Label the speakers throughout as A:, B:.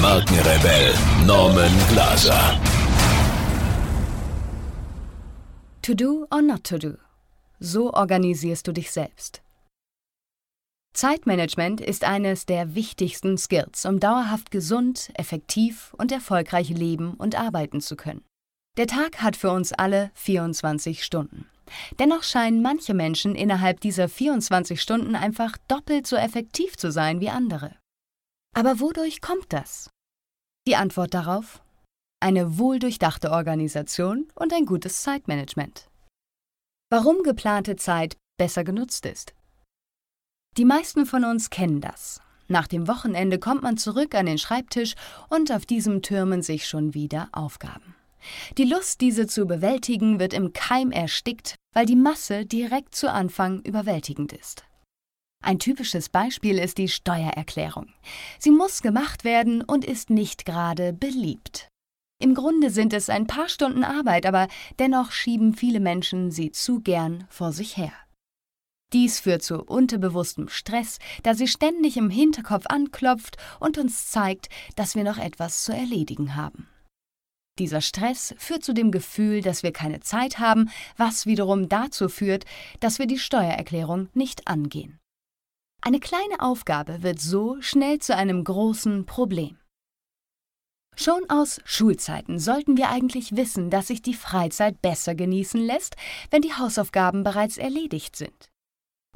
A: Markenrebell Norman Glaser.
B: To do or not to do. So organisierst du dich selbst. Zeitmanagement ist eines der wichtigsten Skills, um dauerhaft gesund, effektiv und erfolgreich leben und arbeiten zu können. Der Tag hat für uns alle 24 Stunden. Dennoch scheinen manche Menschen innerhalb dieser 24 Stunden einfach doppelt so effektiv zu sein wie andere. Aber wodurch kommt das? Die Antwort darauf? Eine wohldurchdachte Organisation und ein gutes Zeitmanagement. Warum geplante Zeit besser genutzt ist. Die meisten von uns kennen das. Nach dem Wochenende kommt man zurück an den Schreibtisch und auf diesem türmen sich schon wieder Aufgaben. Die Lust, diese zu bewältigen, wird im Keim erstickt, weil die Masse direkt zu Anfang überwältigend ist. Ein typisches Beispiel ist die Steuererklärung. Sie muss gemacht werden und ist nicht gerade beliebt. Im Grunde sind es ein paar Stunden Arbeit, aber dennoch schieben viele Menschen sie zu gern vor sich her. Dies führt zu unterbewusstem Stress, da sie ständig im Hinterkopf anklopft und uns zeigt, dass wir noch etwas zu erledigen haben. Dieser Stress führt zu dem Gefühl, dass wir keine Zeit haben, was wiederum dazu führt, dass wir die Steuererklärung nicht angehen. Eine kleine Aufgabe wird so schnell zu einem großen Problem. Schon aus Schulzeiten sollten wir eigentlich wissen, dass sich die Freizeit besser genießen lässt, wenn die Hausaufgaben bereits erledigt sind.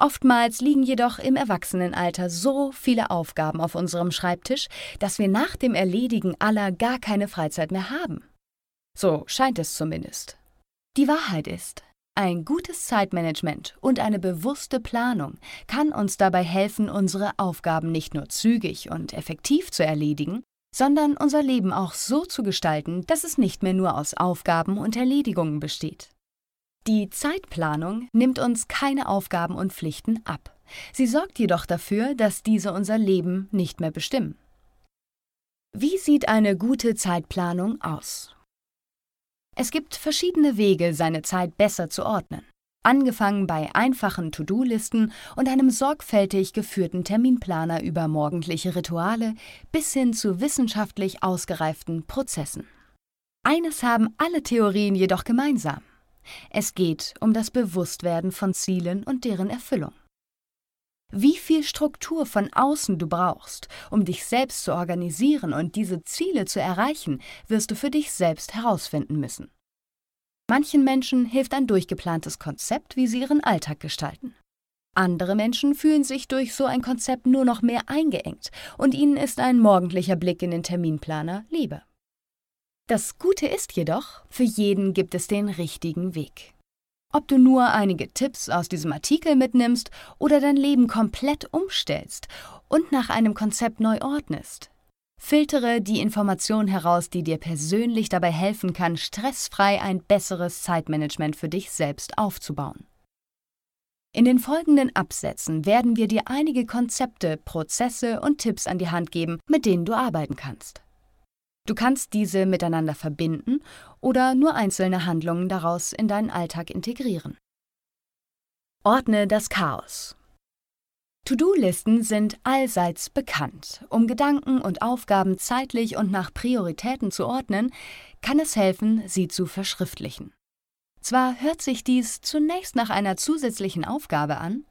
B: Oftmals liegen jedoch im Erwachsenenalter so viele Aufgaben auf unserem Schreibtisch, dass wir nach dem Erledigen aller gar keine Freizeit mehr haben. So scheint es zumindest. Die Wahrheit ist, ein gutes Zeitmanagement und eine bewusste Planung kann uns dabei helfen, unsere Aufgaben nicht nur zügig und effektiv zu erledigen, sondern unser Leben auch so zu gestalten, dass es nicht mehr nur aus Aufgaben und Erledigungen besteht. Die Zeitplanung nimmt uns keine Aufgaben und Pflichten ab. Sie sorgt jedoch dafür, dass diese unser Leben nicht mehr bestimmen. Wie sieht eine gute Zeitplanung aus? Es gibt verschiedene Wege, seine Zeit besser zu ordnen. Angefangen bei einfachen To-Do-Listen und einem sorgfältig geführten Terminplaner über morgendliche Rituale bis hin zu wissenschaftlich ausgereiften Prozessen. Eines haben alle Theorien jedoch gemeinsam. Es geht um das Bewusstwerden von Zielen und deren Erfüllung. Wie viel Struktur von außen du brauchst, um dich selbst zu organisieren und diese Ziele zu erreichen, wirst du für dich selbst herausfinden müssen. Manchen Menschen hilft ein durchgeplantes Konzept, wie sie ihren Alltag gestalten. Andere Menschen fühlen sich durch so ein Konzept nur noch mehr eingeengt und ihnen ist ein morgendlicher Blick in den Terminplaner lieber. Das Gute ist jedoch, für jeden gibt es den richtigen Weg. Ob du nur einige Tipps aus diesem Artikel mitnimmst oder dein Leben komplett umstellst und nach einem Konzept neu ordnest. Filtere die Information heraus, die dir persönlich dabei helfen kann, stressfrei ein besseres Zeitmanagement für dich selbst aufzubauen. In den folgenden Absätzen werden wir dir einige Konzepte, Prozesse und Tipps an die Hand geben, mit denen du arbeiten kannst. Du kannst diese miteinander verbinden oder nur einzelne Handlungen daraus in deinen Alltag integrieren. Ordne das Chaos. To-Do-Listen sind allseits bekannt. Um Gedanken und Aufgaben zeitlich und nach Prioritäten zu ordnen, kann es helfen, sie zu verschriftlichen. Zwar hört sich dies zunächst nach einer zusätzlichen Aufgabe an,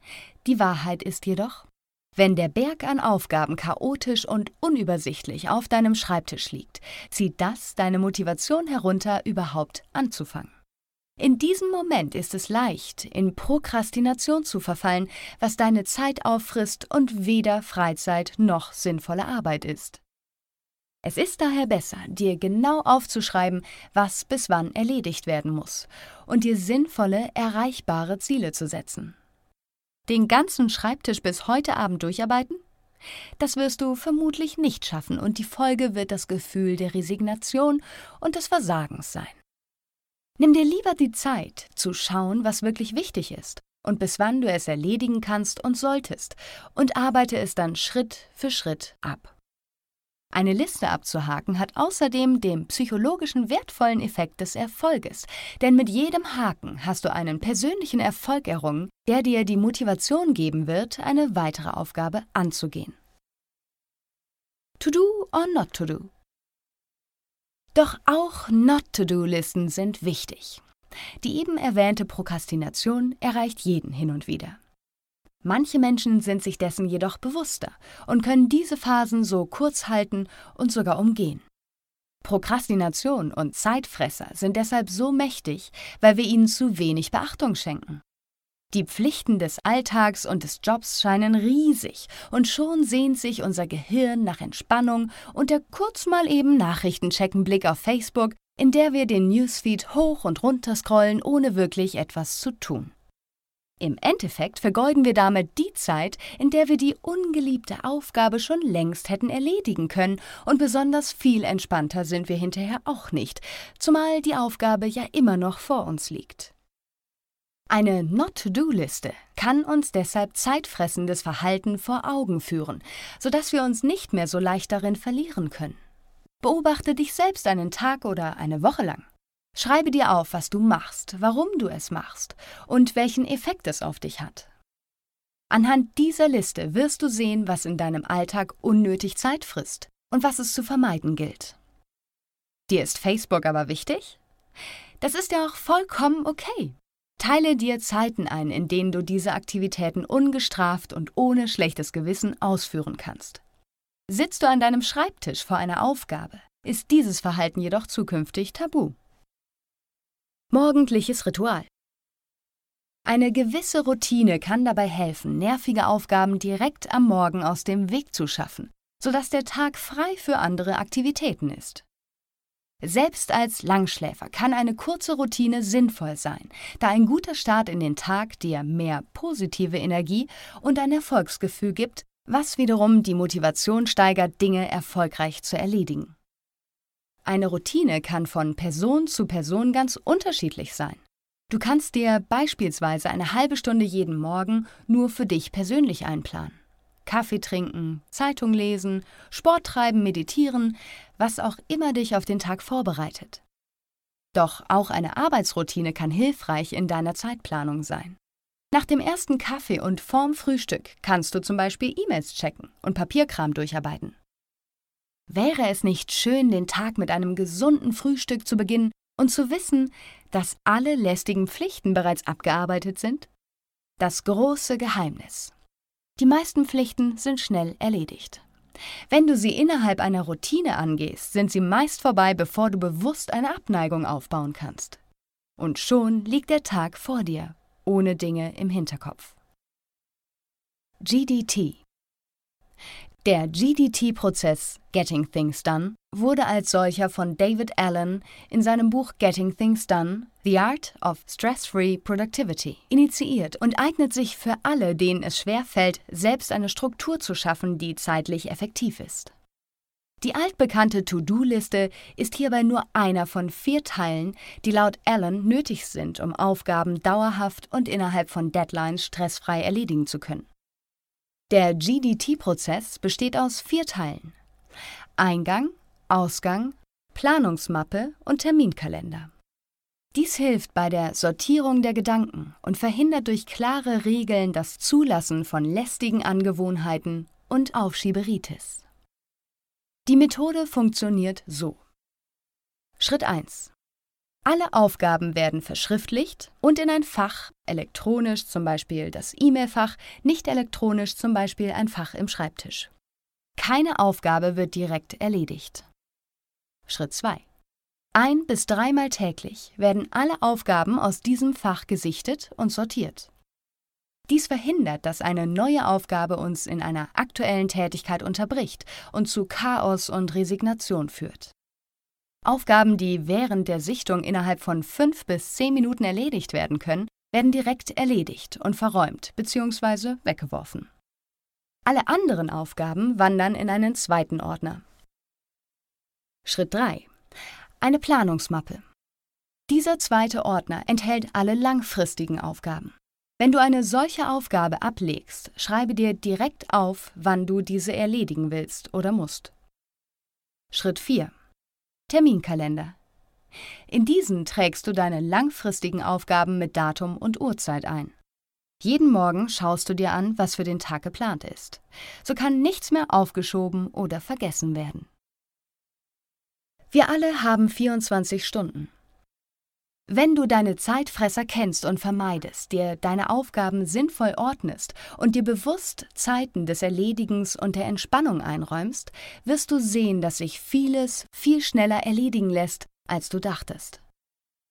B: die Wahrheit ist jedoch, wenn der Berg an Aufgaben chaotisch und unübersichtlich auf deinem Schreibtisch liegt, zieht das deine Motivation herunter, überhaupt anzufangen. In diesem Moment ist es leicht, in Prokrastination zu verfallen, was deine Zeit auffrisst und weder Freizeit noch sinnvolle Arbeit ist. Es ist daher besser, dir genau aufzuschreiben, was bis wann erledigt werden muss, und dir sinnvolle, erreichbare Ziele zu setzen. Den ganzen Schreibtisch bis heute Abend durcharbeiten? Das wirst du vermutlich nicht schaffen und die Folge wird das Gefühl der Resignation und des Versagens sein. Nimm dir lieber die Zeit, zu schauen, was wirklich wichtig ist und bis wann du es erledigen kannst und solltest, und arbeite es dann Schritt für Schritt ab. Eine Liste abzuhaken hat außerdem den psychologischen wertvollen Effekt des Erfolges, denn mit jedem Haken hast du einen persönlichen Erfolg errungen, der dir die Motivation geben wird, eine weitere Aufgabe anzugehen. To do or not to do? Doch auch Not-to-Do-Listen sind wichtig. Die eben erwähnte Prokrastination erreicht jeden hin und wieder. Manche Menschen sind sich dessen jedoch bewusster und können diese Phasen so kurz halten und sogar umgehen. Prokrastination und Zeitfresser sind deshalb so mächtig, weil wir ihnen zu wenig Beachtung schenken. Die Pflichten des Alltags und des Jobs scheinen riesig, und schon sehnt sich unser Gehirn nach Entspannung und der kurz mal eben Nachrichtenchecken Blick auf Facebook, in der wir den Newsfeed hoch und runter scrollen, ohne wirklich etwas zu tun. Im Endeffekt vergeuden wir damit die Zeit, in der wir die ungeliebte Aufgabe schon längst hätten erledigen können, und besonders viel entspannter sind wir hinterher auch nicht, zumal die Aufgabe ja immer noch vor uns liegt. Eine Not-to-Do-Liste kann uns deshalb zeitfressendes Verhalten vor Augen führen, sodass wir uns nicht mehr so leicht darin verlieren können. Beobachte dich selbst einen Tag oder eine Woche lang. Schreibe dir auf, was du machst, warum du es machst und welchen Effekt es auf dich hat. Anhand dieser Liste wirst du sehen, was in deinem Alltag unnötig Zeit frisst und was es zu vermeiden gilt. Dir ist Facebook aber wichtig? Das ist ja auch vollkommen okay. Teile dir Zeiten ein, in denen du diese Aktivitäten ungestraft und ohne schlechtes Gewissen ausführen kannst. Sitzt du an deinem Schreibtisch vor einer Aufgabe, ist dieses Verhalten jedoch zukünftig tabu. Morgendliches Ritual. Eine gewisse Routine kann dabei helfen, nervige Aufgaben direkt am Morgen aus dem Weg zu schaffen, sodass der Tag frei für andere Aktivitäten ist. Selbst als Langschläfer kann eine kurze Routine sinnvoll sein, da ein guter Start in den Tag dir mehr positive Energie und ein Erfolgsgefühl gibt, was wiederum die Motivation steigert, Dinge erfolgreich zu erledigen. Eine Routine kann von Person zu Person ganz unterschiedlich sein. Du kannst dir beispielsweise eine halbe Stunde jeden Morgen nur für dich persönlich einplanen. Kaffee trinken, Zeitung lesen, Sport treiben, meditieren, was auch immer dich auf den Tag vorbereitet. Doch auch eine Arbeitsroutine kann hilfreich in deiner Zeitplanung sein. Nach dem ersten Kaffee und vorm Frühstück kannst du zum Beispiel E-Mails checken und Papierkram durcharbeiten. Wäre es nicht schön, den Tag mit einem gesunden Frühstück zu beginnen und zu wissen, dass alle lästigen Pflichten bereits abgearbeitet sind? Das große Geheimnis. Die meisten Pflichten sind schnell erledigt. Wenn du sie innerhalb einer Routine angehst, sind sie meist vorbei, bevor du bewusst eine Abneigung aufbauen kannst. Und schon liegt der Tag vor dir, ohne Dinge im Hinterkopf. GDT der GDT-Prozess Getting Things Done wurde als solcher von David Allen in seinem Buch Getting Things Done The Art of Stress-Free Productivity initiiert und eignet sich für alle, denen es schwerfällt, selbst eine Struktur zu schaffen, die zeitlich effektiv ist. Die altbekannte To-Do-Liste ist hierbei nur einer von vier Teilen, die laut Allen nötig sind, um Aufgaben dauerhaft und innerhalb von Deadlines stressfrei erledigen zu können. Der GDT-Prozess besteht aus vier Teilen. Eingang, Ausgang, Planungsmappe und Terminkalender. Dies hilft bei der Sortierung der Gedanken und verhindert durch klare Regeln das Zulassen von lästigen Angewohnheiten und Aufschieberitis. Die Methode funktioniert so. Schritt 1. Alle Aufgaben werden verschriftlicht und in ein Fach, elektronisch zum Beispiel das E-Mail-Fach, nicht elektronisch zum Beispiel ein Fach im Schreibtisch. Keine Aufgabe wird direkt erledigt. Schritt 2. Ein bis dreimal täglich werden alle Aufgaben aus diesem Fach gesichtet und sortiert. Dies verhindert, dass eine neue Aufgabe uns in einer aktuellen Tätigkeit unterbricht und zu Chaos und Resignation führt. Aufgaben, die während der Sichtung innerhalb von fünf bis zehn Minuten erledigt werden können, werden direkt erledigt und verräumt bzw. weggeworfen. Alle anderen Aufgaben wandern in einen zweiten Ordner. Schritt 3. Eine Planungsmappe. Dieser zweite Ordner enthält alle langfristigen Aufgaben. Wenn du eine solche Aufgabe ablegst, schreibe dir direkt auf, wann du diese erledigen willst oder musst. Schritt 4. Terminkalender. In diesen trägst du deine langfristigen Aufgaben mit Datum und Uhrzeit ein. Jeden Morgen schaust du dir an, was für den Tag geplant ist. So kann nichts mehr aufgeschoben oder vergessen werden. Wir alle haben 24 Stunden. Wenn du deine Zeitfresser kennst und vermeidest, dir deine Aufgaben sinnvoll ordnest und dir bewusst Zeiten des Erledigens und der Entspannung einräumst, wirst du sehen, dass sich vieles viel schneller erledigen lässt, als du dachtest.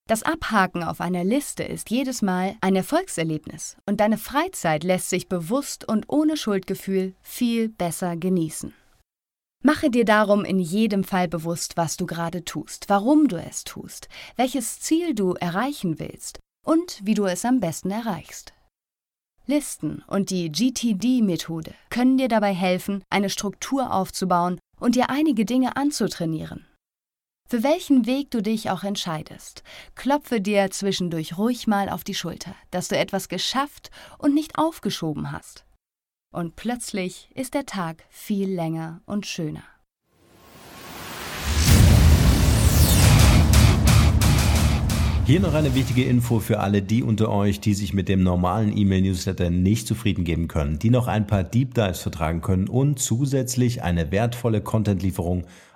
B: Das Abhaken auf einer Liste ist jedes Mal ein Erfolgserlebnis und deine Freizeit lässt sich bewusst und ohne Schuldgefühl viel besser genießen. Mache dir darum in jedem Fall bewusst, was du gerade tust, warum du es tust, welches Ziel du erreichen willst und wie du es am besten erreichst. Listen und die GTD-Methode können dir dabei helfen, eine Struktur aufzubauen und dir einige Dinge anzutrainieren. Für welchen Weg du dich auch entscheidest, klopfe dir zwischendurch ruhig mal auf die Schulter, dass du etwas geschafft und nicht aufgeschoben hast und plötzlich ist der Tag viel länger und schöner.
C: Hier noch eine wichtige Info für alle die unter euch, die sich mit dem normalen E-Mail-Newsletter nicht zufrieden geben können, die noch ein paar Deep Dives vertragen können und zusätzlich eine wertvolle Content-Lieferung